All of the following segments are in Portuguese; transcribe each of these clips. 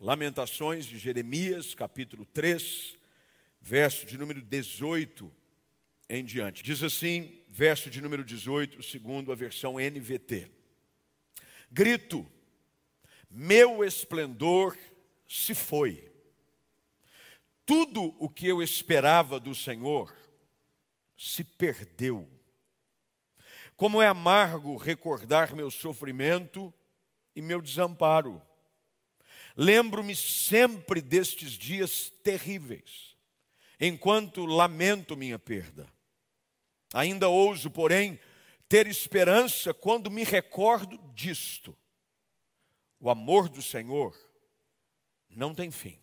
Lamentações de Jeremias, capítulo 3, verso de número 18 em diante. Diz assim, verso de número 18, segundo a versão NVT: Grito, meu esplendor se foi. Tudo o que eu esperava do Senhor se perdeu. Como é amargo recordar meu sofrimento e meu desamparo. Lembro-me sempre destes dias terríveis, enquanto lamento minha perda. Ainda ouso, porém, ter esperança quando me recordo disto. O amor do Senhor não tem fim.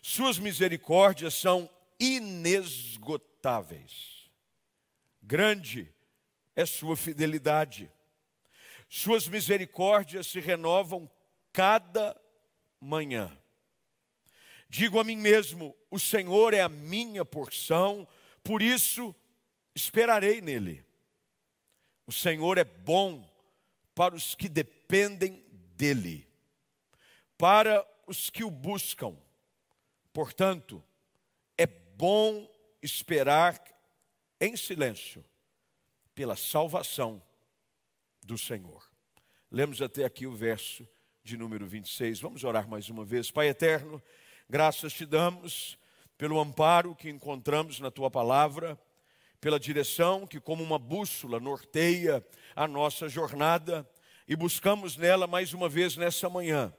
Suas misericórdias são inesgotáveis. Grande é sua fidelidade. Suas misericórdias se renovam cada manhã. Digo a mim mesmo: o Senhor é a minha porção, por isso esperarei nele. O Senhor é bom para os que dependem dele, para os que o buscam. Portanto, é bom esperar em silêncio pela salvação do Senhor. Lemos até aqui o verso de número 26. Vamos orar mais uma vez. Pai eterno, graças te damos pelo amparo que encontramos na tua palavra pela direção que, como uma bússola, norteia a nossa jornada e buscamos nela mais uma vez nessa manhã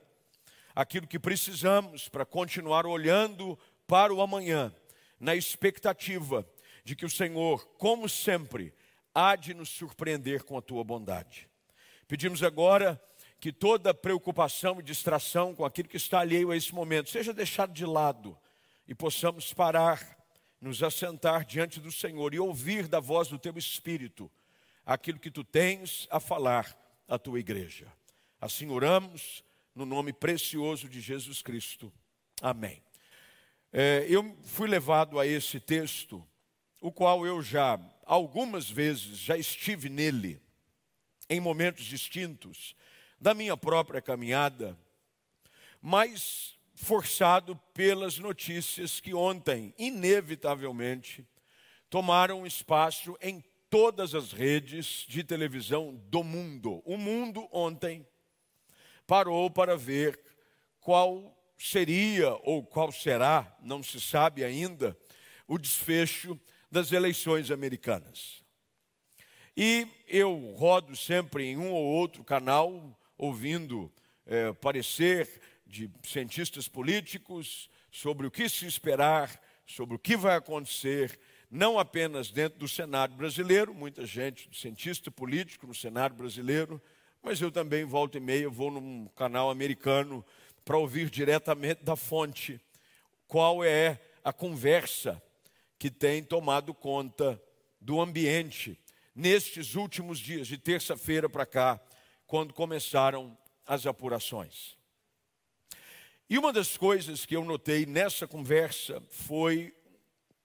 aquilo que precisamos para continuar olhando para o amanhã, na expectativa de que o Senhor, como sempre, há de nos surpreender com a tua bondade. Pedimos agora que toda preocupação e distração com aquilo que está alheio a esse momento seja deixado de lado e possamos parar nos assentar diante do Senhor e ouvir da voz do teu Espírito aquilo que tu tens a falar à tua igreja. Assim oramos no nome precioso de Jesus Cristo. Amém. É, eu fui levado a esse texto, o qual eu já algumas vezes já estive nele, em momentos distintos da minha própria caminhada, mas forçado pelas notícias que ontem, inevitavelmente, tomaram espaço em todas as redes de televisão do mundo. O mundo ontem parou para ver qual seria ou qual será, não se sabe ainda, o desfecho das eleições americanas. E eu rodo sempre em um ou outro canal, ouvindo é, parecer de cientistas políticos sobre o que se esperar, sobre o que vai acontecer, não apenas dentro do cenário brasileiro, muita gente, cientista político no cenário brasileiro, mas eu também, volta e meia, vou num canal americano para ouvir diretamente da fonte qual é a conversa que tem tomado conta do ambiente nestes últimos dias, de terça-feira para cá, quando começaram as apurações. E uma das coisas que eu notei nessa conversa foi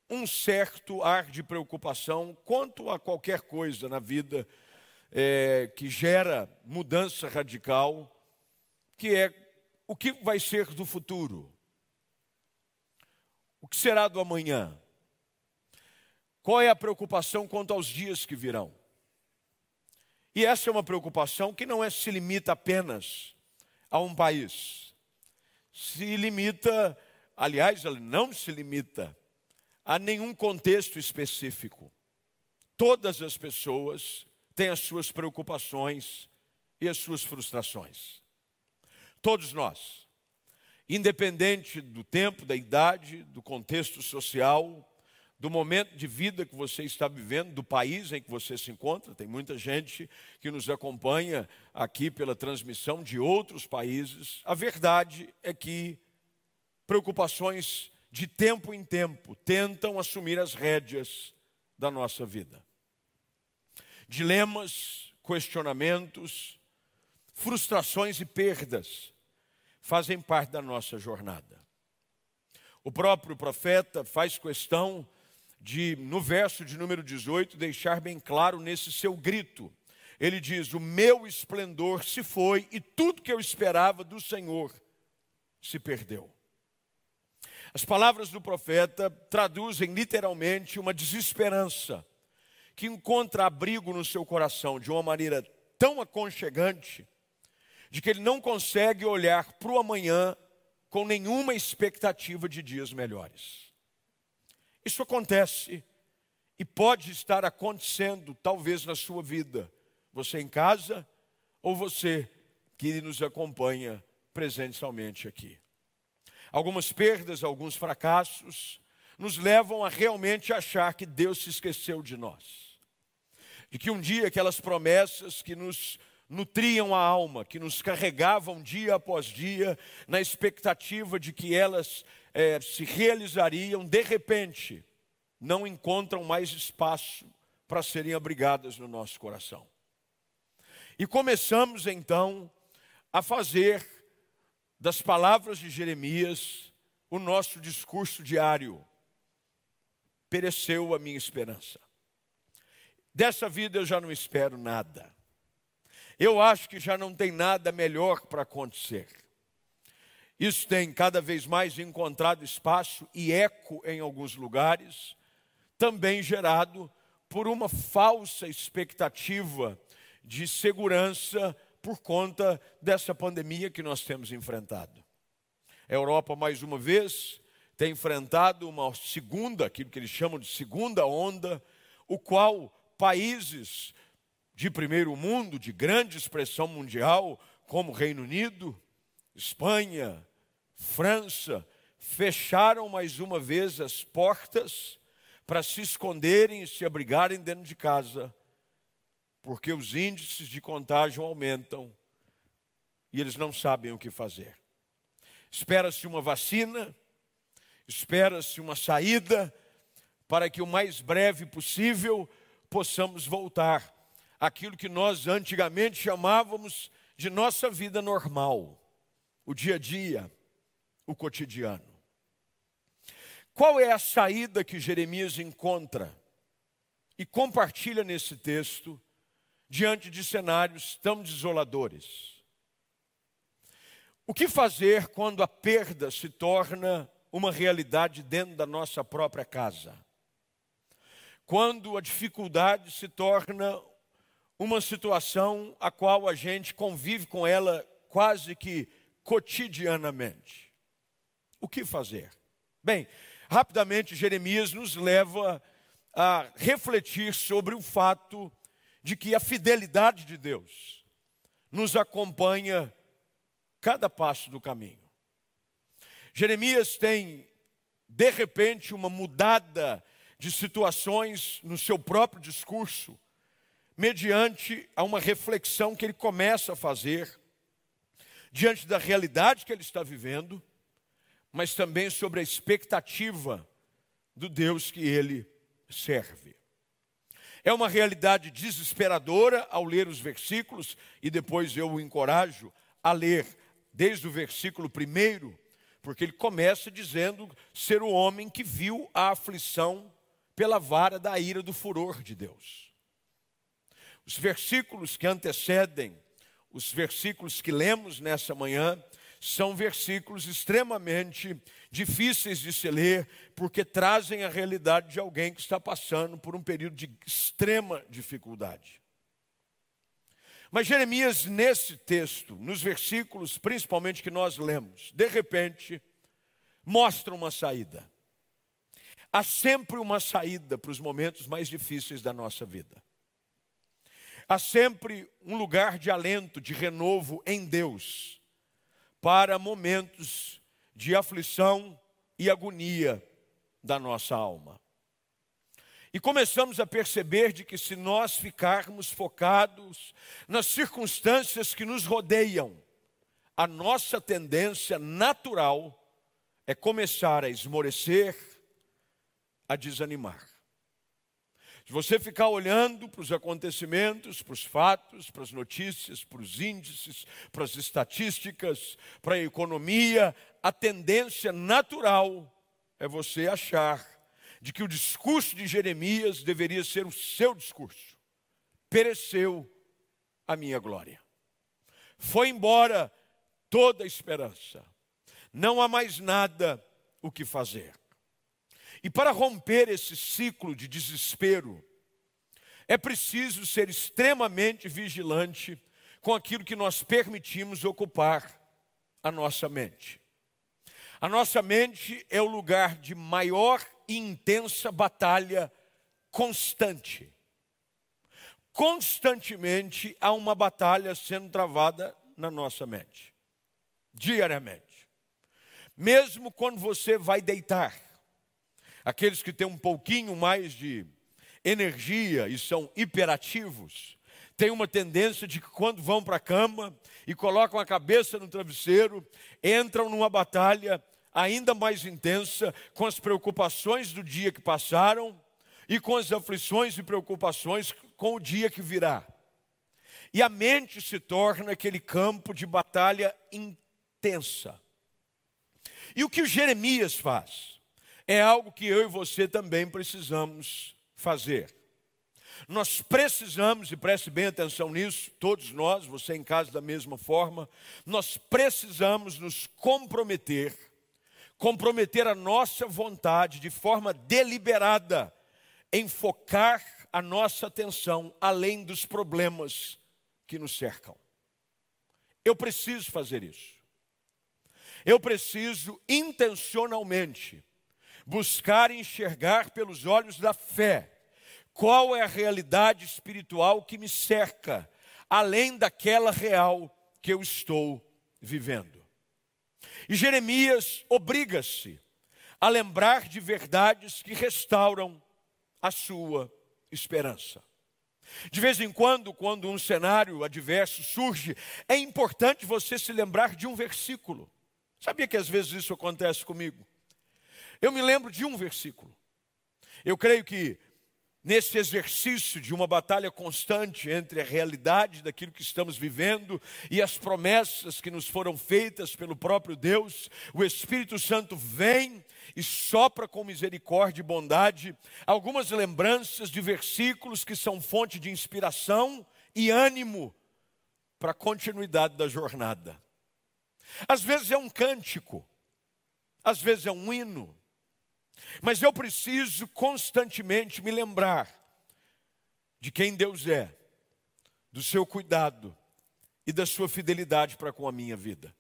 um certo ar de preocupação quanto a qualquer coisa na vida é, que gera mudança radical, que é o que vai ser do futuro, o que será do amanhã, qual é a preocupação quanto aos dias que virão. E essa é uma preocupação que não é, se limita apenas a um país se limita, aliás, ela não se limita a nenhum contexto específico. Todas as pessoas têm as suas preocupações e as suas frustrações. Todos nós, independente do tempo, da idade, do contexto social, do momento de vida que você está vivendo, do país em que você se encontra. Tem muita gente que nos acompanha aqui pela transmissão de outros países. A verdade é que preocupações de tempo em tempo tentam assumir as rédeas da nossa vida. Dilemas, questionamentos, frustrações e perdas fazem parte da nossa jornada. O próprio profeta faz questão de, no verso de número 18, deixar bem claro nesse seu grito. Ele diz: O meu esplendor se foi e tudo que eu esperava do Senhor se perdeu. As palavras do profeta traduzem literalmente uma desesperança que encontra abrigo no seu coração de uma maneira tão aconchegante, de que ele não consegue olhar para o amanhã com nenhuma expectativa de dias melhores. Isso acontece e pode estar acontecendo, talvez, na sua vida, você em casa ou você que nos acompanha presencialmente aqui. Algumas perdas, alguns fracassos, nos levam a realmente achar que Deus se esqueceu de nós. De que um dia aquelas promessas que nos nutriam a alma, que nos carregavam dia após dia, na expectativa de que elas é, se realizariam, de repente, não encontram mais espaço para serem abrigadas no nosso coração. E começamos então a fazer das palavras de Jeremias o nosso discurso diário. Pereceu a minha esperança. Dessa vida eu já não espero nada. Eu acho que já não tem nada melhor para acontecer. Isso tem cada vez mais encontrado espaço e eco em alguns lugares, também gerado por uma falsa expectativa de segurança por conta dessa pandemia que nós temos enfrentado. A Europa, mais uma vez, tem enfrentado uma segunda, aquilo que eles chamam de segunda onda, o qual países de primeiro mundo, de grande expressão mundial, como Reino Unido, Espanha, França, fecharam mais uma vez as portas para se esconderem e se abrigarem dentro de casa porque os índices de contágio aumentam e eles não sabem o que fazer. Espera-se uma vacina, espera-se uma saída para que o mais breve possível possamos voltar àquilo que nós antigamente chamávamos de nossa vida normal, o dia a dia, o cotidiano. Qual é a saída que Jeremias encontra e compartilha nesse texto? diante de cenários tão desoladores. O que fazer quando a perda se torna uma realidade dentro da nossa própria casa? Quando a dificuldade se torna uma situação a qual a gente convive com ela quase que cotidianamente. O que fazer? Bem, rapidamente Jeremias nos leva a refletir sobre o fato de que a fidelidade de Deus nos acompanha cada passo do caminho. Jeremias tem, de repente, uma mudada de situações no seu próprio discurso, mediante a uma reflexão que ele começa a fazer diante da realidade que ele está vivendo, mas também sobre a expectativa do Deus que ele serve. É uma realidade desesperadora ao ler os versículos, e depois eu o encorajo a ler desde o versículo primeiro, porque ele começa dizendo ser o homem que viu a aflição pela vara da ira do furor de Deus. Os versículos que antecedem, os versículos que lemos nessa manhã, são versículos extremamente difíceis de se ler, porque trazem a realidade de alguém que está passando por um período de extrema dificuldade. Mas Jeremias, nesse texto, nos versículos principalmente que nós lemos, de repente, mostra uma saída. Há sempre uma saída para os momentos mais difíceis da nossa vida. Há sempre um lugar de alento, de renovo em Deus para momentos de aflição e agonia da nossa alma. E começamos a perceber de que se nós ficarmos focados nas circunstâncias que nos rodeiam, a nossa tendência natural é começar a esmorecer, a desanimar. Se você ficar olhando para os acontecimentos, para os fatos, para as notícias, para os índices, para as estatísticas, para a economia, a tendência natural é você achar de que o discurso de Jeremias deveria ser o seu discurso. Pereceu a minha glória. Foi embora toda a esperança. Não há mais nada o que fazer. E para romper esse ciclo de desespero, é preciso ser extremamente vigilante com aquilo que nós permitimos ocupar a nossa mente. A nossa mente é o lugar de maior e intensa batalha constante. Constantemente há uma batalha sendo travada na nossa mente, diariamente. Mesmo quando você vai deitar, aqueles que têm um pouquinho mais de energia e são hiperativos, têm uma tendência de que quando vão para a cama e colocam a cabeça no travesseiro, entram numa batalha ainda mais intensa com as preocupações do dia que passaram e com as aflições e preocupações com o dia que virá. E a mente se torna aquele campo de batalha intensa. E o que o Jeremias faz é algo que eu e você também precisamos fazer. Nós precisamos, e preste bem atenção nisso, todos nós, você em casa da mesma forma, nós precisamos nos comprometer, comprometer a nossa vontade de forma deliberada em focar a nossa atenção além dos problemas que nos cercam. Eu preciso fazer isso. Eu preciso intencionalmente buscar enxergar pelos olhos da fé qual é a realidade espiritual que me cerca, além daquela real que eu estou vivendo. E Jeremias obriga-se a lembrar de verdades que restauram a sua esperança. De vez em quando, quando um cenário adverso surge, é importante você se lembrar de um versículo. Sabia que às vezes isso acontece comigo? Eu me lembro de um versículo. Eu creio que nesse exercício de uma batalha constante entre a realidade daquilo que estamos vivendo e as promessas que nos foram feitas pelo próprio Deus, o Espírito Santo vem e sopra com misericórdia e bondade algumas lembranças de versículos que são fonte de inspiração e ânimo para a continuidade da jornada. Às vezes é um cântico, às vezes é um hino, mas eu preciso constantemente me lembrar de quem Deus é, do seu cuidado e da sua fidelidade para com a minha vida.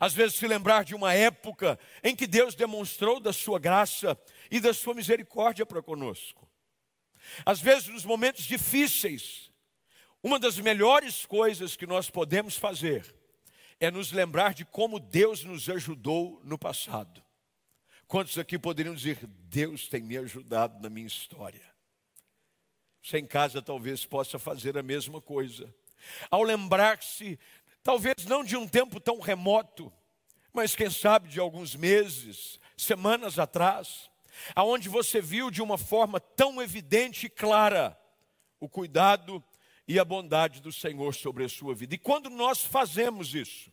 Às vezes se lembrar de uma época em que Deus demonstrou da sua graça e da sua misericórdia para conosco. Às vezes nos momentos difíceis, uma das melhores coisas que nós podemos fazer é nos lembrar de como Deus nos ajudou no passado. Quantos aqui poderiam dizer: Deus tem me ajudado na minha história? Você em casa talvez possa fazer a mesma coisa. Ao lembrar-se, talvez não de um tempo tão remoto, mas quem sabe de alguns meses, semanas atrás, aonde você viu de uma forma tão evidente e clara o cuidado e a bondade do Senhor sobre a sua vida. E quando nós fazemos isso,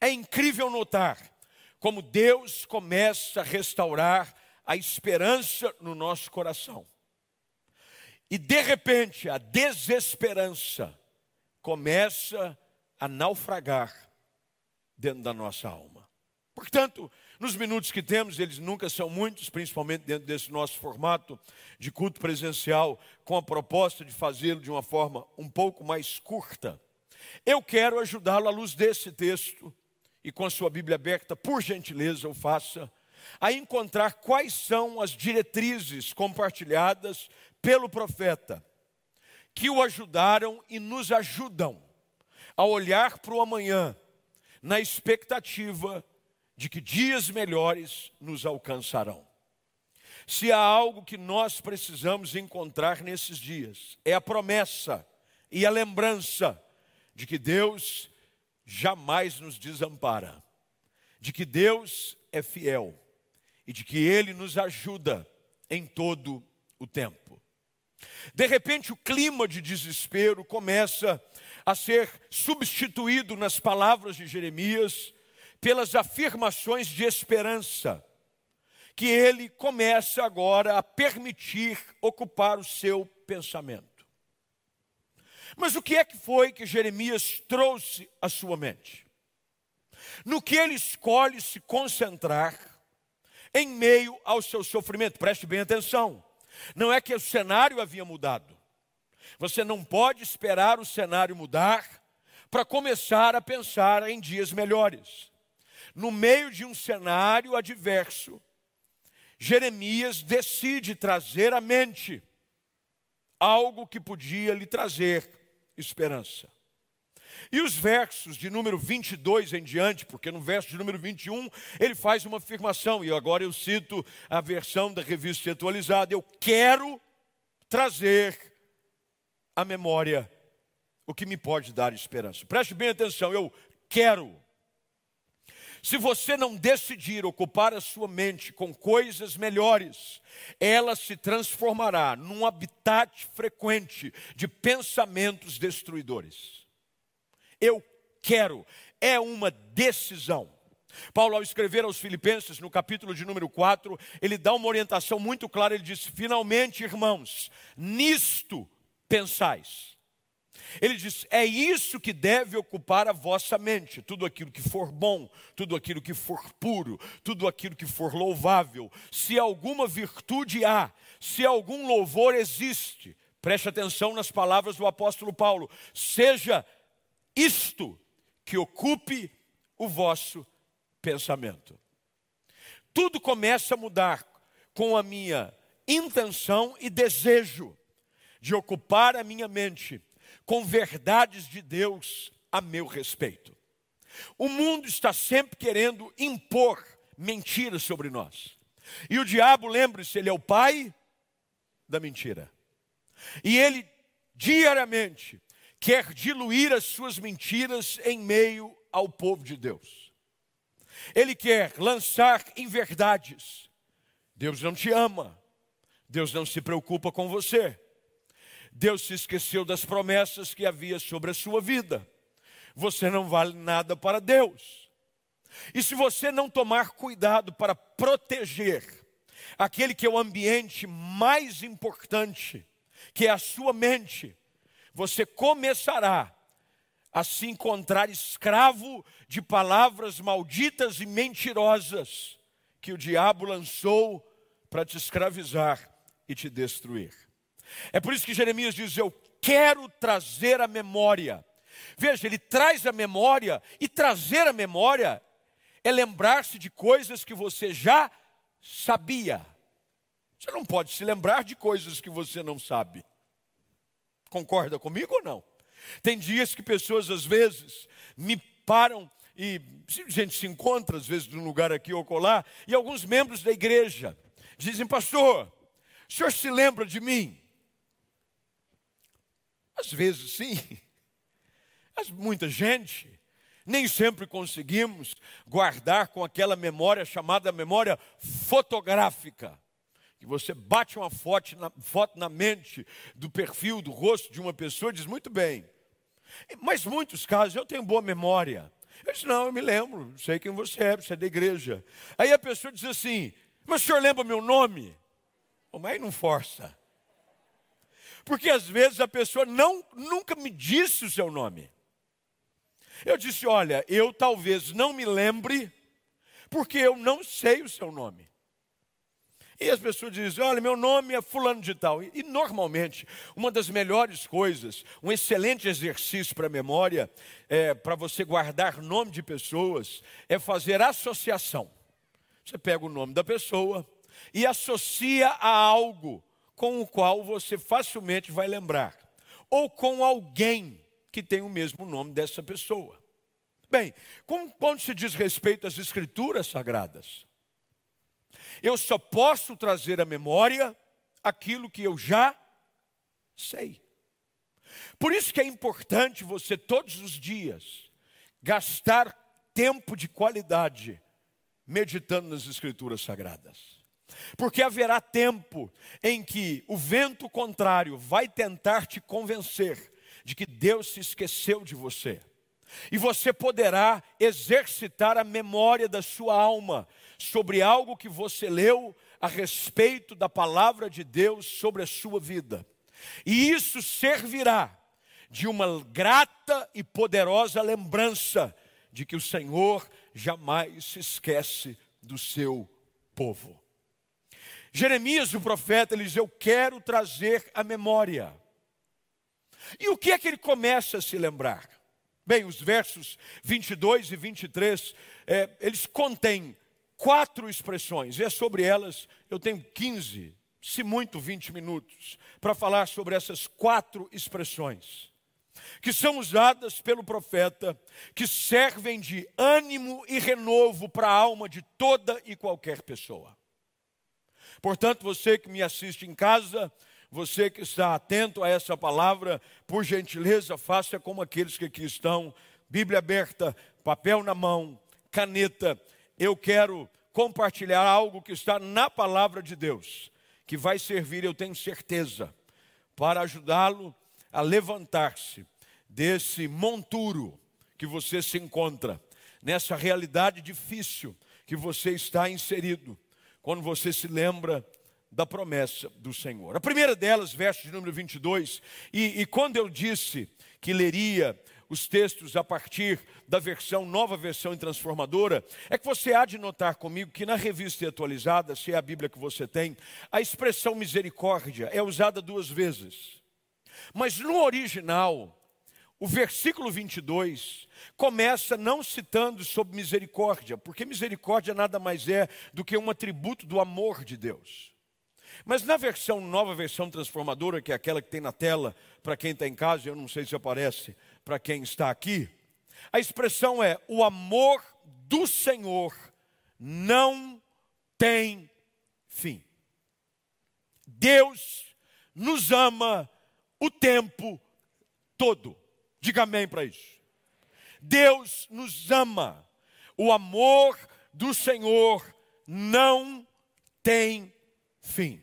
é incrível notar como Deus começa a restaurar a esperança no nosso coração. E de repente a desesperança começa a naufragar dentro da nossa alma. Portanto, nos minutos que temos, eles nunca são muitos, principalmente dentro desse nosso formato de culto presencial, com a proposta de fazê-lo de uma forma um pouco mais curta. Eu quero ajudá-lo à luz desse texto e com a sua Bíblia aberta, por gentileza, o faça, a encontrar quais são as diretrizes compartilhadas pelo profeta, que o ajudaram e nos ajudam a olhar para o amanhã, na expectativa de que dias melhores nos alcançarão. Se há algo que nós precisamos encontrar nesses dias, é a promessa e a lembrança de que Deus jamais nos desampara, de que Deus é fiel e de que Ele nos ajuda em todo o tempo. De repente, o clima de desespero começa a ser substituído nas palavras de Jeremias pelas afirmações de esperança, que ele começa agora a permitir ocupar o seu pensamento. Mas o que é que foi que Jeremias trouxe à sua mente? no que ele escolhe se concentrar em meio ao seu sofrimento. Preste bem atenção. Não é que o cenário havia mudado. Você não pode esperar o cenário mudar para começar a pensar em dias melhores. No meio de um cenário adverso, Jeremias decide trazer à mente algo que podia lhe trazer esperança. E os versos de número 22 em diante, porque no verso de número 21 ele faz uma afirmação, e agora eu cito a versão da revista atualizada: Eu quero trazer à memória o que me pode dar esperança. Preste bem atenção, eu quero. Se você não decidir ocupar a sua mente com coisas melhores, ela se transformará num habitat frequente de pensamentos destruidores. Eu quero, é uma decisão. Paulo, ao escrever aos Filipenses, no capítulo de número 4, ele dá uma orientação muito clara. Ele diz: Finalmente, irmãos, nisto pensais. Ele diz: é isso que deve ocupar a vossa mente, tudo aquilo que for bom, tudo aquilo que for puro, tudo aquilo que for louvável. Se alguma virtude há, se algum louvor existe, preste atenção nas palavras do apóstolo Paulo: seja isto que ocupe o vosso pensamento. Tudo começa a mudar com a minha intenção e desejo de ocupar a minha mente com verdades de Deus a meu respeito. O mundo está sempre querendo impor mentiras sobre nós. E o diabo, lembre-se, ele é o pai da mentira. E ele diariamente quer diluir as suas mentiras em meio ao povo de Deus. Ele quer lançar inverdades. Deus não te ama. Deus não se preocupa com você. Deus se esqueceu das promessas que havia sobre a sua vida. Você não vale nada para Deus. E se você não tomar cuidado para proteger aquele que é o ambiente mais importante, que é a sua mente, você começará a se encontrar escravo de palavras malditas e mentirosas que o diabo lançou para te escravizar e te destruir. É por isso que Jeremias diz: Eu quero trazer a memória. Veja, ele traz a memória, e trazer a memória é lembrar-se de coisas que você já sabia. Você não pode se lembrar de coisas que você não sabe. Concorda comigo ou não? Tem dias que pessoas às vezes me param e a gente se encontra às vezes num lugar aqui ou colar e alguns membros da igreja dizem: "Pastor, o senhor se lembra de mim?" Às vezes sim, mas muita gente nem sempre conseguimos guardar com aquela memória chamada memória fotográfica. Que você bate uma foto na, foto na mente do perfil, do rosto de uma pessoa diz muito bem. Mas muitos casos eu tenho boa memória. Eu disse, não, eu me lembro, sei quem você é, você é da igreja. Aí a pessoa diz assim, mas o senhor lembra meu nome? Mas aí não força. Porque às vezes a pessoa não, nunca me disse o seu nome. Eu disse: Olha, eu talvez não me lembre, porque eu não sei o seu nome. E as pessoas dizem: Olha, meu nome é Fulano de Tal. E, normalmente, uma das melhores coisas, um excelente exercício para a memória, é, para você guardar nome de pessoas, é fazer associação. Você pega o nome da pessoa e associa a algo com o qual você facilmente vai lembrar, ou com alguém que tem o mesmo nome dessa pessoa. Bem, quando se diz respeito às escrituras sagradas, eu só posso trazer à memória aquilo que eu já sei. Por isso que é importante você todos os dias gastar tempo de qualidade meditando nas escrituras sagradas. Porque haverá tempo em que o vento contrário vai tentar te convencer de que Deus se esqueceu de você. E você poderá exercitar a memória da sua alma sobre algo que você leu a respeito da palavra de Deus sobre a sua vida. E isso servirá de uma grata e poderosa lembrança de que o Senhor jamais se esquece do seu povo. Jeremias, o profeta, ele diz: Eu quero trazer a memória. E o que é que ele começa a se lembrar? Bem, os versos 22 e 23, é, eles contêm quatro expressões, e é sobre elas eu tenho 15, se muito 20 minutos, para falar sobre essas quatro expressões, que são usadas pelo profeta, que servem de ânimo e renovo para a alma de toda e qualquer pessoa. Portanto, você que me assiste em casa, você que está atento a essa palavra, por gentileza, faça como aqueles que aqui estão, Bíblia aberta, papel na mão, caneta. Eu quero compartilhar algo que está na palavra de Deus, que vai servir, eu tenho certeza, para ajudá-lo a levantar-se desse monturo que você se encontra, nessa realidade difícil que você está inserido quando você se lembra da promessa do Senhor. A primeira delas, verso de número 22, e, e quando eu disse que leria os textos a partir da versão, nova versão em transformadora, é que você há de notar comigo que na revista atualizada, se é a Bíblia que você tem, a expressão misericórdia é usada duas vezes. Mas no original, o versículo 22 começa não citando sobre misericórdia, porque misericórdia nada mais é do que um atributo do amor de Deus. Mas na versão, nova versão transformadora, que é aquela que tem na tela, para quem está em casa, eu não sei se aparece para quem está aqui, a expressão é: o amor do Senhor não tem fim. Deus nos ama o tempo todo. Diga amém para isso. Deus nos ama. O amor do Senhor não tem fim.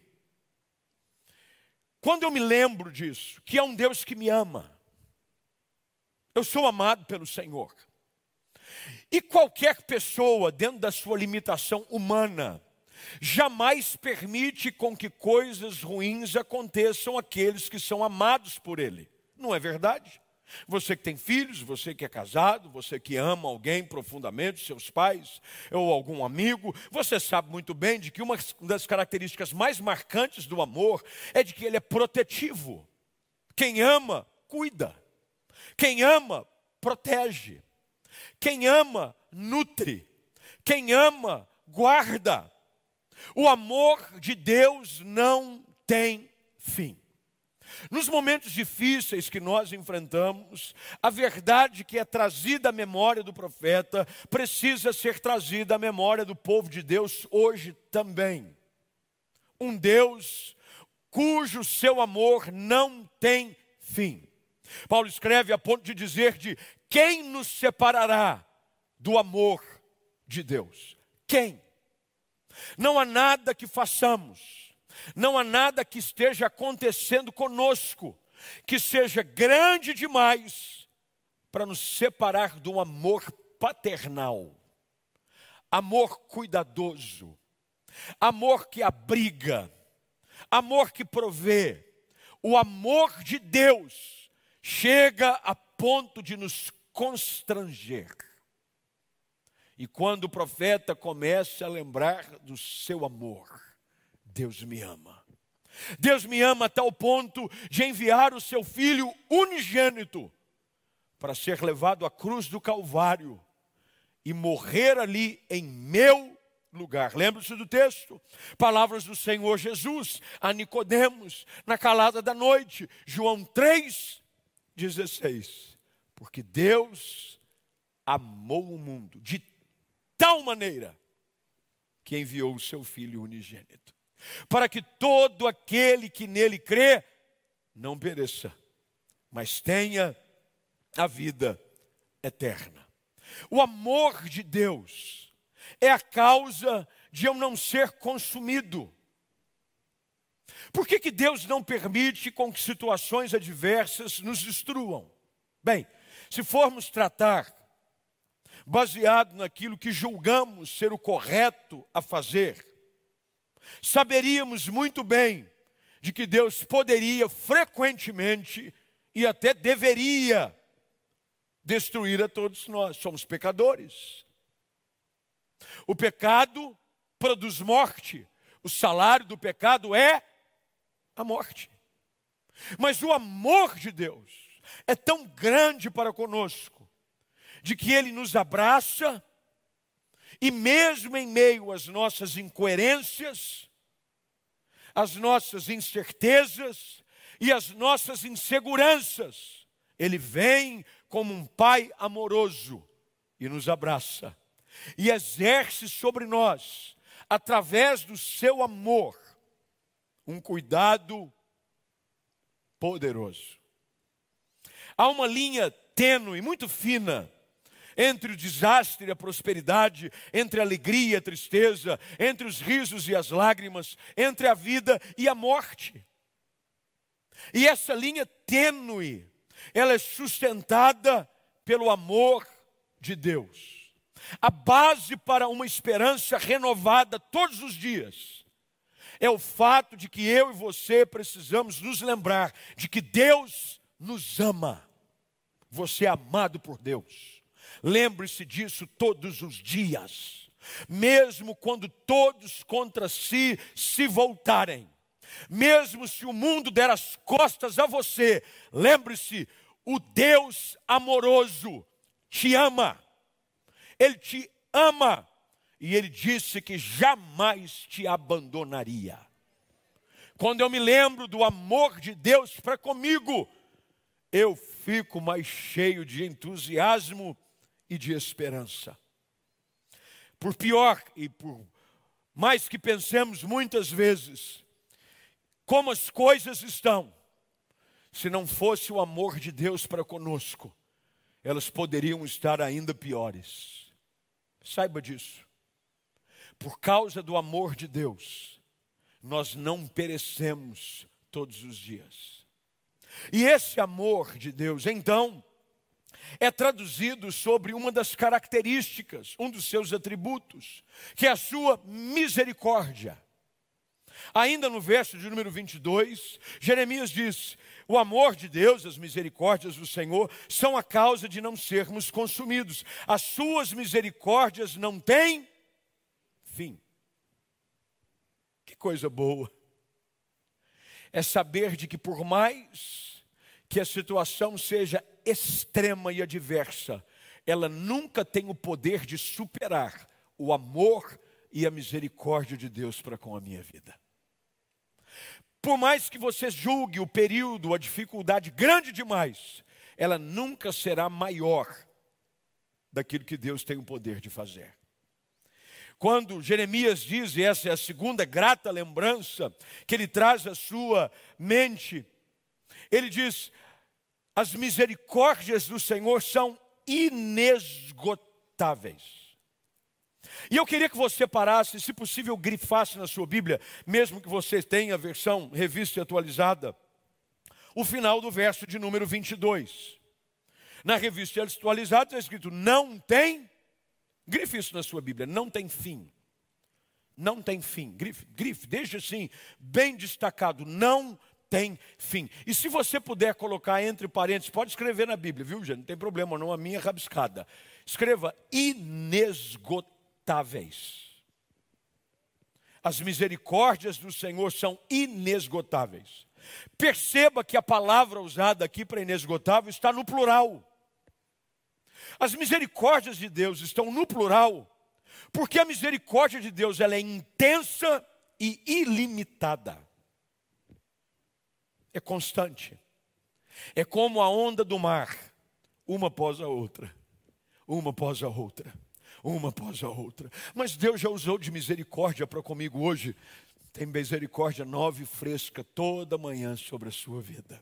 Quando eu me lembro disso, que é um Deus que me ama, eu sou amado pelo Senhor. E qualquer pessoa, dentro da sua limitação humana, jamais permite com que coisas ruins aconteçam àqueles que são amados por Ele. Não é verdade? Você que tem filhos, você que é casado, você que ama alguém profundamente, seus pais ou algum amigo, você sabe muito bem de que uma das características mais marcantes do amor é de que ele é protetivo. Quem ama, cuida. Quem ama, protege. Quem ama, nutre. Quem ama, guarda. O amor de Deus não tem fim. Nos momentos difíceis que nós enfrentamos, a verdade que é trazida à memória do profeta precisa ser trazida à memória do povo de Deus hoje também. Um Deus cujo seu amor não tem fim. Paulo escreve a ponto de dizer de quem nos separará do amor de Deus? Quem? Não há nada que façamos não há nada que esteja acontecendo conosco que seja grande demais para nos separar do amor paternal, amor cuidadoso, amor que abriga, amor que provê. O amor de Deus chega a ponto de nos constranger. E quando o profeta começa a lembrar do seu amor, Deus me ama. Deus me ama a tal ponto de enviar o seu filho unigênito para ser levado à cruz do Calvário e morrer ali em meu lugar. Lembre-se do texto? Palavras do Senhor Jesus a Nicodemos na calada da noite, João 3:16. Porque Deus amou o mundo de tal maneira que enviou o seu filho unigênito para que todo aquele que nele crê não pereça, mas tenha a vida eterna. O amor de Deus é a causa de eu não ser consumido. Por que, que Deus não permite com que situações adversas nos destruam? Bem, se formos tratar baseado naquilo que julgamos ser o correto a fazer, saberíamos muito bem de que Deus poderia frequentemente e até deveria destruir a todos nós. Somos pecadores. O pecado produz morte. O salário do pecado é a morte. Mas o amor de Deus é tão grande para conosco, de que Ele nos abraça, e mesmo em meio às nossas incoerências, às nossas incertezas e às nossas inseguranças, Ele vem como um Pai amoroso e nos abraça e exerce sobre nós, através do seu amor, um cuidado poderoso. Há uma linha tênue, muito fina, entre o desastre e a prosperidade, entre a alegria e a tristeza, entre os risos e as lágrimas, entre a vida e a morte. E essa linha tênue, ela é sustentada pelo amor de Deus. A base para uma esperança renovada todos os dias é o fato de que eu e você precisamos nos lembrar de que Deus nos ama. Você é amado por Deus. Lembre-se disso todos os dias. Mesmo quando todos contra si se voltarem, mesmo se o mundo der as costas a você, lembre-se: o Deus amoroso te ama, Ele te ama e ele disse que jamais te abandonaria. Quando eu me lembro do amor de Deus para comigo, eu fico mais cheio de entusiasmo e de esperança. Por pior e por mais que pensemos muitas vezes, como as coisas estão, se não fosse o amor de Deus para conosco, elas poderiam estar ainda piores. Saiba disso por causa do amor de Deus, nós não perecemos todos os dias. E esse amor de Deus, então, é traduzido sobre uma das características, um dos seus atributos, que é a sua misericórdia. Ainda no verso de número 22, Jeremias diz: O amor de Deus, as misericórdias do Senhor, são a causa de não sermos consumidos. As suas misericórdias não têm fim. Que coisa boa. É saber de que por mais que a situação seja extrema e adversa, ela nunca tem o poder de superar o amor e a misericórdia de Deus para com a minha vida. Por mais que você julgue o período, a dificuldade grande demais, ela nunca será maior daquilo que Deus tem o poder de fazer. Quando Jeremias diz, e essa é a segunda grata lembrança que ele traz à sua mente, ele diz: as misericórdias do Senhor são inesgotáveis. E eu queria que você parasse, se possível, grifasse na sua Bíblia, mesmo que você tenha a versão revista e atualizada, o final do verso de número 22. Na revista atualizada está escrito: Não tem Grife isso na sua Bíblia, não tem fim. Não tem fim. Grife, grife, deixa assim, bem destacado, não tem fim. E se você puder colocar entre parênteses, pode escrever na Bíblia, viu, gente? Não tem problema, não, a minha rabiscada. Escreva inesgotáveis. As misericórdias do Senhor são inesgotáveis. Perceba que a palavra usada aqui para inesgotável está no plural. As misericórdias de Deus estão no plural, porque a misericórdia de Deus ela é intensa e ilimitada. É constante. É como a onda do mar, uma após a outra, uma após a outra, uma após a outra. Mas Deus já usou de misericórdia para comigo hoje. Tem misericórdia nova e fresca toda manhã sobre a sua vida.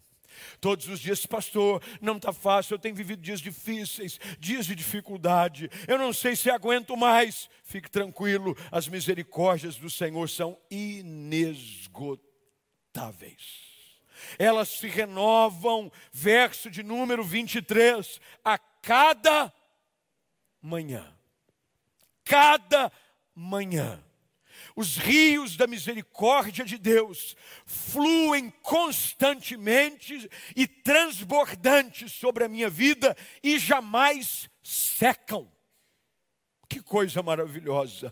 Todos os dias, pastor, não está fácil, eu tenho vivido dias difíceis, dias de dificuldade, eu não sei se aguento mais. Fique tranquilo, as misericórdias do Senhor são inesgotáveis. Elas se renovam, verso de número 23, a cada manhã. Cada manhã. Os rios da misericórdia de Deus fluem constantemente e transbordantes sobre a minha vida e jamais secam. Que coisa maravilhosa!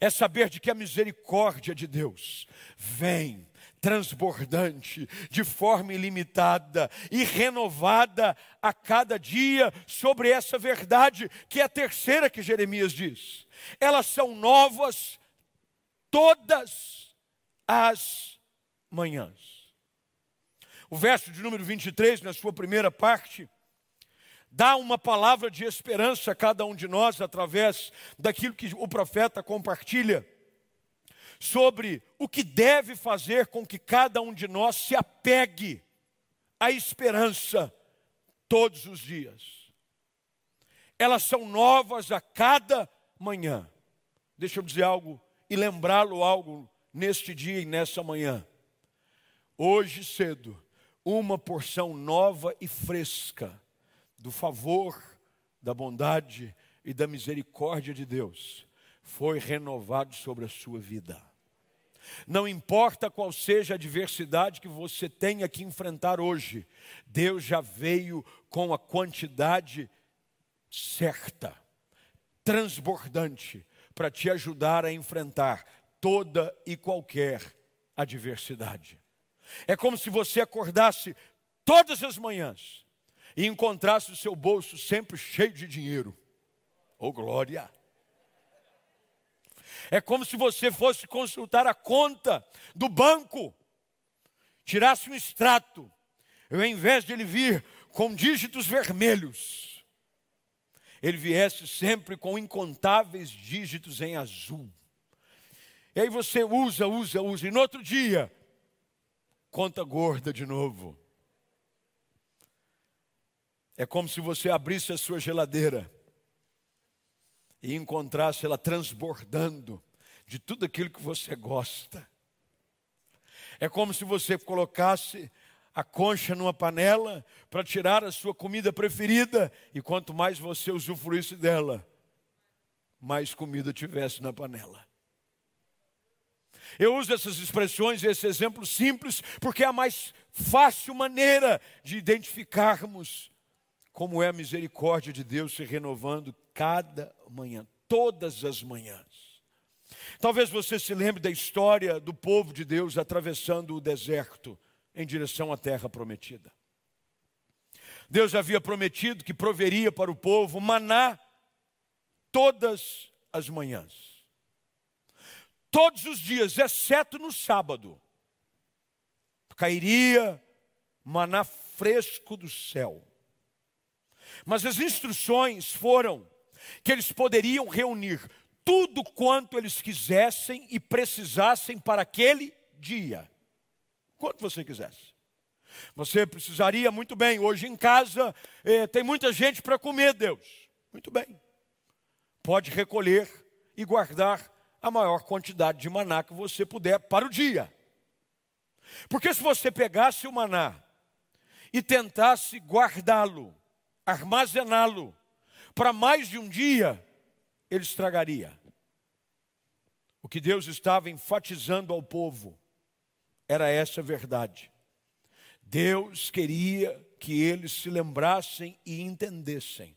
É saber de que a misericórdia de Deus vem transbordante, de forma ilimitada e renovada a cada dia sobre essa verdade, que é a terceira que Jeremias diz. Elas são novas todas as manhãs. O verso de número 23, na sua primeira parte, dá uma palavra de esperança a cada um de nós através daquilo que o profeta compartilha sobre o que deve fazer com que cada um de nós se apegue à esperança todos os dias. Elas são novas a cada manhã. Deixa eu dizer algo e lembrá-lo algo neste dia e nessa manhã. Hoje cedo, uma porção nova e fresca do favor, da bondade e da misericórdia de Deus foi renovado sobre a sua vida. Não importa qual seja a adversidade que você tenha que enfrentar hoje, Deus já veio com a quantidade certa, transbordante, para te ajudar a enfrentar toda e qualquer adversidade. É como se você acordasse todas as manhãs e encontrasse o seu bolso sempre cheio de dinheiro. Oh glória! É como se você fosse consultar a conta do banco, tirasse um extrato, e ao invés de ele vir com dígitos vermelhos, ele viesse sempre com incontáveis dígitos em azul. E aí você usa, usa, usa, e no outro dia, conta gorda de novo. É como se você abrisse a sua geladeira e encontrasse ela transbordando de tudo aquilo que você gosta. É como se você colocasse a concha numa panela para tirar a sua comida preferida, e quanto mais você usufruísse dela, mais comida tivesse na panela. Eu uso essas expressões, esse exemplo simples, porque é a mais fácil maneira de identificarmos como é a misericórdia de Deus se renovando cada manhã, todas as manhãs. Talvez você se lembre da história do povo de Deus atravessando o deserto em direção à terra prometida. Deus havia prometido que proveria para o povo maná todas as manhãs. Todos os dias, exceto no sábado, cairia maná fresco do céu. Mas as instruções foram que eles poderiam reunir tudo quanto eles quisessem e precisassem para aquele dia. Quanto você quisesse. Você precisaria muito bem. Hoje em casa eh, tem muita gente para comer, Deus. Muito bem. Pode recolher e guardar a maior quantidade de maná que você puder para o dia. Porque se você pegasse o maná e tentasse guardá-lo armazená-lo para mais de um dia, ele estragaria. O que Deus estava enfatizando ao povo era essa verdade. Deus queria que eles se lembrassem e entendessem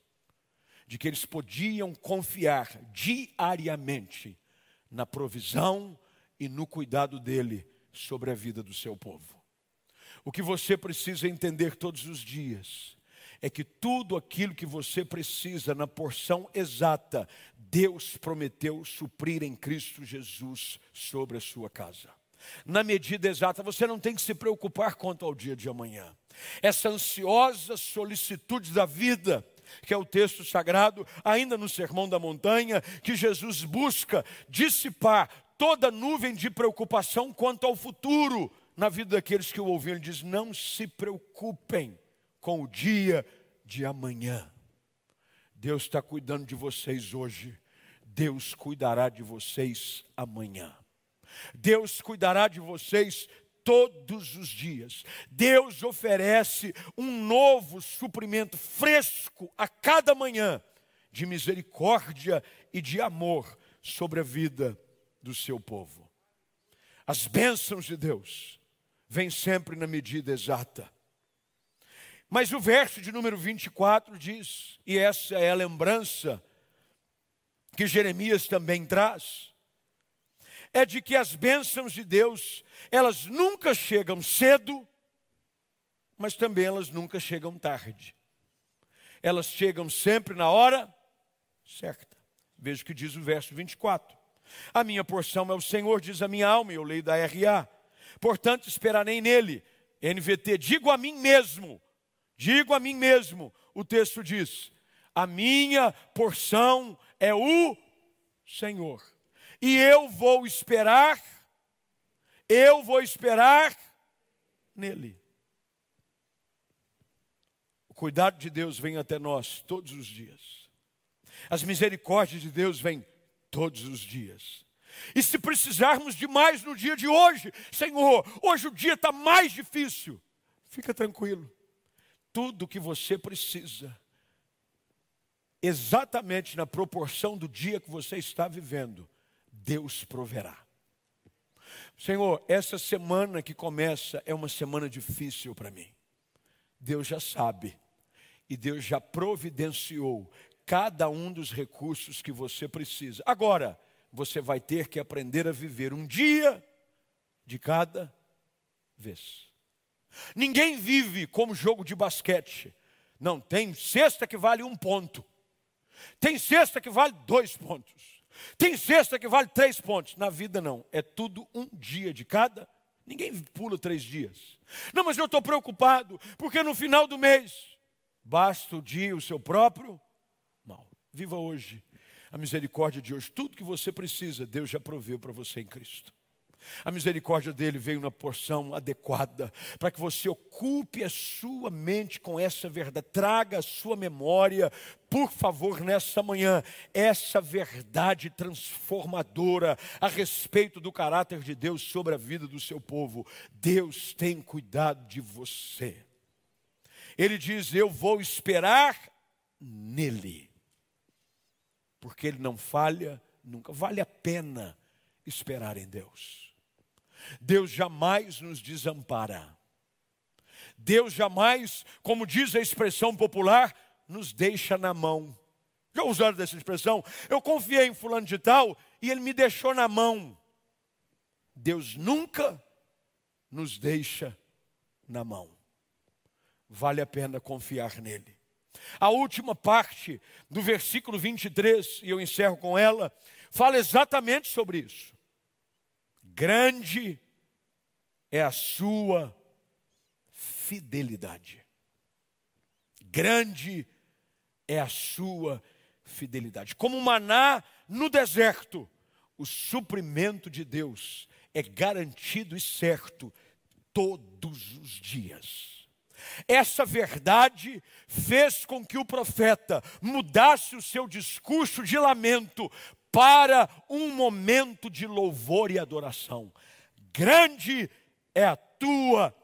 de que eles podiam confiar diariamente na provisão e no cuidado dele sobre a vida do seu povo. O que você precisa entender todos os dias é que tudo aquilo que você precisa na porção exata, Deus prometeu suprir em Cristo Jesus sobre a sua casa. Na medida exata, você não tem que se preocupar quanto ao dia de amanhã. Essa ansiosa solicitude da vida, que é o texto sagrado, ainda no Sermão da Montanha, que Jesus busca dissipar toda nuvem de preocupação quanto ao futuro na vida daqueles que o ouviram. Ele diz: Não se preocupem com o dia de amanhã. Deus está cuidando de vocês hoje, Deus cuidará de vocês amanhã. Deus cuidará de vocês todos os dias. Deus oferece um novo suprimento fresco a cada manhã de misericórdia e de amor sobre a vida do seu povo. As bênçãos de Deus vêm sempre na medida exata. Mas o verso de número 24 diz, e essa é a lembrança que Jeremias também traz, é de que as bênçãos de Deus, elas nunca chegam cedo, mas também elas nunca chegam tarde. Elas chegam sempre na hora certa. Veja o que diz o verso 24. A minha porção é o Senhor, diz a minha alma, e eu leio da RA. Portanto, esperarei nele. NVT, digo a mim mesmo, digo a mim mesmo, o texto diz: a minha porção é o Senhor. E eu vou esperar, eu vou esperar nele. O cuidado de Deus vem até nós todos os dias. As misericórdias de Deus vêm todos os dias. E se precisarmos de mais no dia de hoje, Senhor, hoje o dia está mais difícil, fica tranquilo. Tudo que você precisa, exatamente na proporção do dia que você está vivendo, Deus proverá. Senhor, essa semana que começa é uma semana difícil para mim. Deus já sabe e Deus já providenciou cada um dos recursos que você precisa. Agora, você vai ter que aprender a viver um dia de cada vez. Ninguém vive como jogo de basquete. Não, tem cesta que vale um ponto. Tem cesta que vale dois pontos. Tem cesta que vale três pontos. Na vida, não. É tudo um dia de cada. Ninguém pula três dias. Não, mas eu estou preocupado, porque no final do mês, basta o dia o seu próprio mal. Viva hoje a misericórdia de hoje. Tudo que você precisa, Deus já proveu para você em Cristo. A misericórdia dele veio na porção adequada, para que você ocupe a sua mente com essa verdade, traga a sua memória, por favor, nessa manhã, essa verdade transformadora a respeito do caráter de Deus sobre a vida do seu povo. Deus tem cuidado de você. Ele diz: Eu vou esperar nele porque Ele não falha nunca. Vale a pena esperar em Deus. Deus jamais nos desampara. Deus jamais, como diz a expressão popular, nos deixa na mão. Já usaram dessa expressão? Eu confiei em fulano de tal e ele me deixou na mão. Deus nunca nos deixa na mão. Vale a pena confiar nele. A última parte do versículo 23, e eu encerro com ela, fala exatamente sobre isso. Grande é a sua fidelidade. Grande é a sua fidelidade. Como maná no deserto, o suprimento de Deus é garantido e certo todos os dias. Essa verdade fez com que o profeta mudasse o seu discurso de lamento para um momento de louvor e adoração. Grande é a tua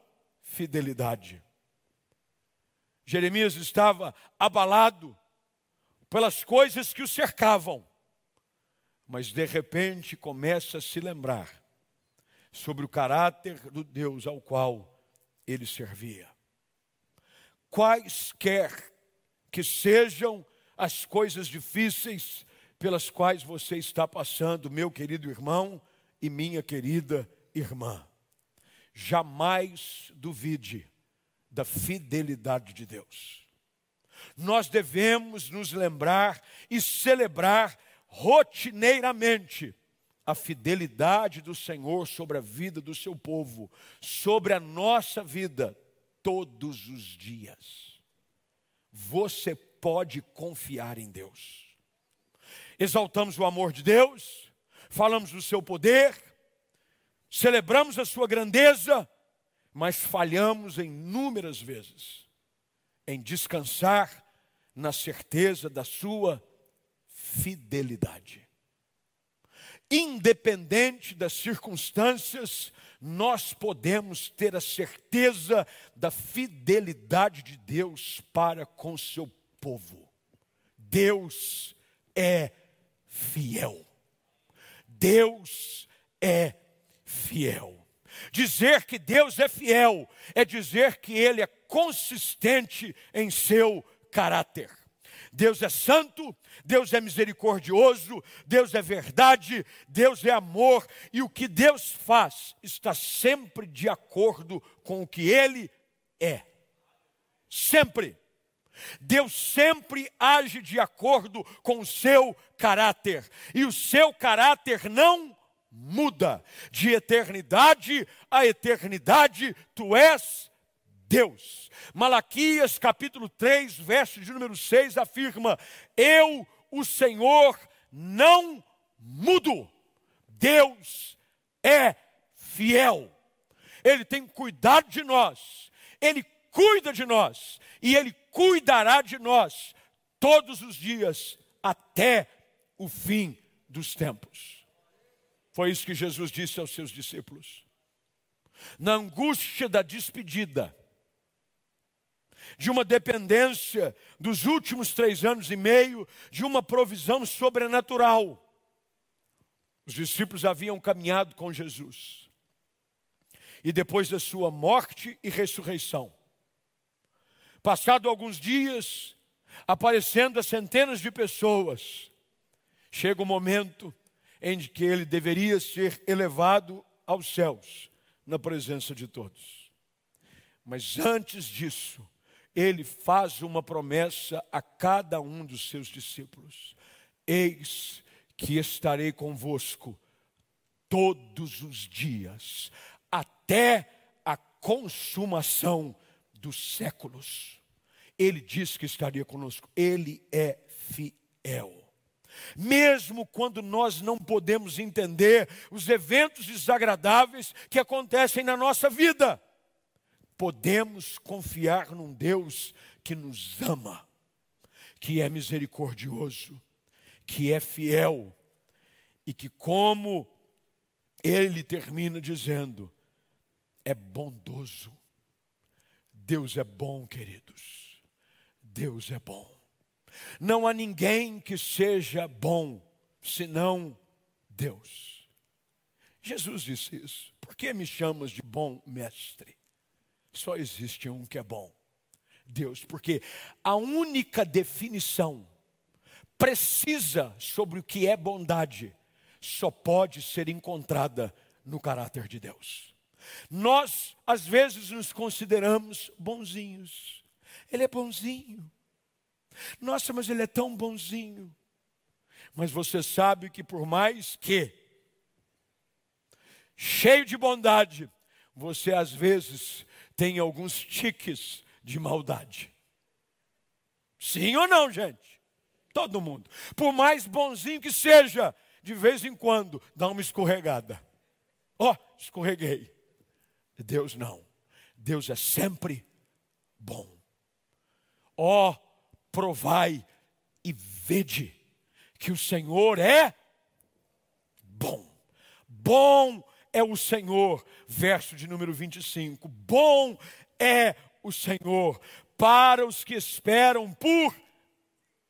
fidelidade. Jeremias estava abalado pelas coisas que o cercavam, mas de repente começa a se lembrar sobre o caráter do Deus ao qual ele servia quaisquer que sejam as coisas difíceis pelas quais você está passando, meu querido irmão e minha querida irmã. Jamais duvide da fidelidade de Deus. Nós devemos nos lembrar e celebrar rotineiramente a fidelidade do Senhor sobre a vida do seu povo, sobre a nossa vida todos os dias. Você pode confiar em Deus. Exaltamos o amor de Deus, falamos do seu poder, celebramos a sua grandeza, mas falhamos inúmeras vezes em descansar na certeza da sua fidelidade. Independente das circunstâncias, nós podemos ter a certeza da fidelidade de Deus para com seu povo. Deus é fiel. Deus é fiel. Dizer que Deus é fiel é dizer que Ele é consistente em seu caráter. Deus é santo, Deus é misericordioso, Deus é verdade, Deus é amor, e o que Deus faz está sempre de acordo com o que Ele é. Sempre. Deus sempre age de acordo com o seu caráter, e o seu caráter não muda. De eternidade a eternidade, tu és Deus. Malaquias capítulo 3, verso de número 6 afirma: Eu, o Senhor, não mudo. Deus é fiel. Ele tem cuidado de nós. Ele cuida de nós e ele cuidará de nós todos os dias até o fim dos tempos. Foi isso que Jesus disse aos seus discípulos. Na angústia da despedida, de uma dependência dos últimos três anos e meio, de uma provisão sobrenatural. Os discípulos haviam caminhado com Jesus. E depois da sua morte e ressurreição, passado alguns dias, aparecendo a centenas de pessoas, chega o momento em que ele deveria ser elevado aos céus, na presença de todos. Mas antes disso, ele faz uma promessa a cada um dos seus discípulos: Eis que estarei convosco todos os dias, até a consumação dos séculos. Ele disse que estaria conosco, ele é fiel. Mesmo quando nós não podemos entender os eventos desagradáveis que acontecem na nossa vida, podemos confiar num Deus que nos ama, que é misericordioso, que é fiel e que, como ele termina dizendo, é bondoso. Deus é bom, queridos. Deus é bom. Não há ninguém que seja bom senão Deus. Jesus disse isso. Por que me chamas de bom mestre? Só existe um que é bom. Deus, porque a única definição precisa sobre o que é bondade só pode ser encontrada no caráter de Deus. Nós, às vezes, nos consideramos bonzinhos. Ele é bonzinho. Nossa, mas ele é tão bonzinho. Mas você sabe que por mais que cheio de bondade, você às vezes tem alguns tiques de maldade. Sim ou não, gente? Todo mundo. Por mais bonzinho que seja, de vez em quando dá uma escorregada. Ó, oh, escorreguei. Deus não. Deus é sempre bom. Ó, oh, provai e vede que o Senhor é bom. Bom é o Senhor, verso de número 25. Bom é o Senhor para os que esperam por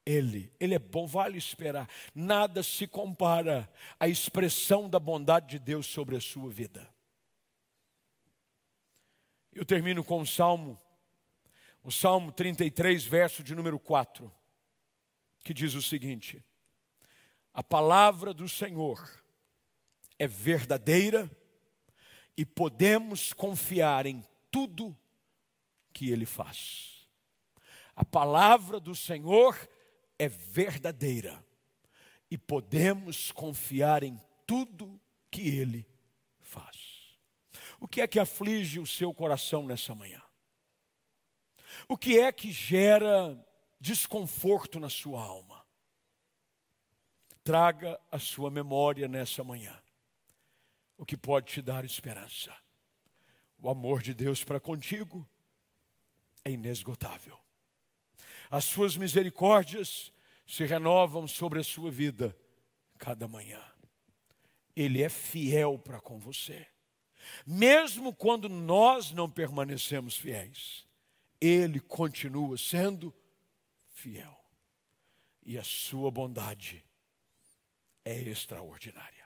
Ele. Ele é bom, vale esperar. Nada se compara à expressão da bondade de Deus sobre a sua vida. Eu termino com o Salmo, o Salmo 33, verso de número 4, que diz o seguinte: A palavra do Senhor é verdadeira e podemos confiar em tudo que ele faz. A palavra do Senhor é verdadeira e podemos confiar em tudo que ele faz. O que é que aflige o seu coração nessa manhã? O que é que gera desconforto na sua alma? Traga a sua memória nessa manhã o que pode te dar esperança. O amor de Deus para contigo é inesgotável. As suas misericórdias se renovam sobre a sua vida cada manhã. Ele é fiel para com você. Mesmo quando nós não permanecemos fiéis, ele continua sendo fiel. E a sua bondade é extraordinária.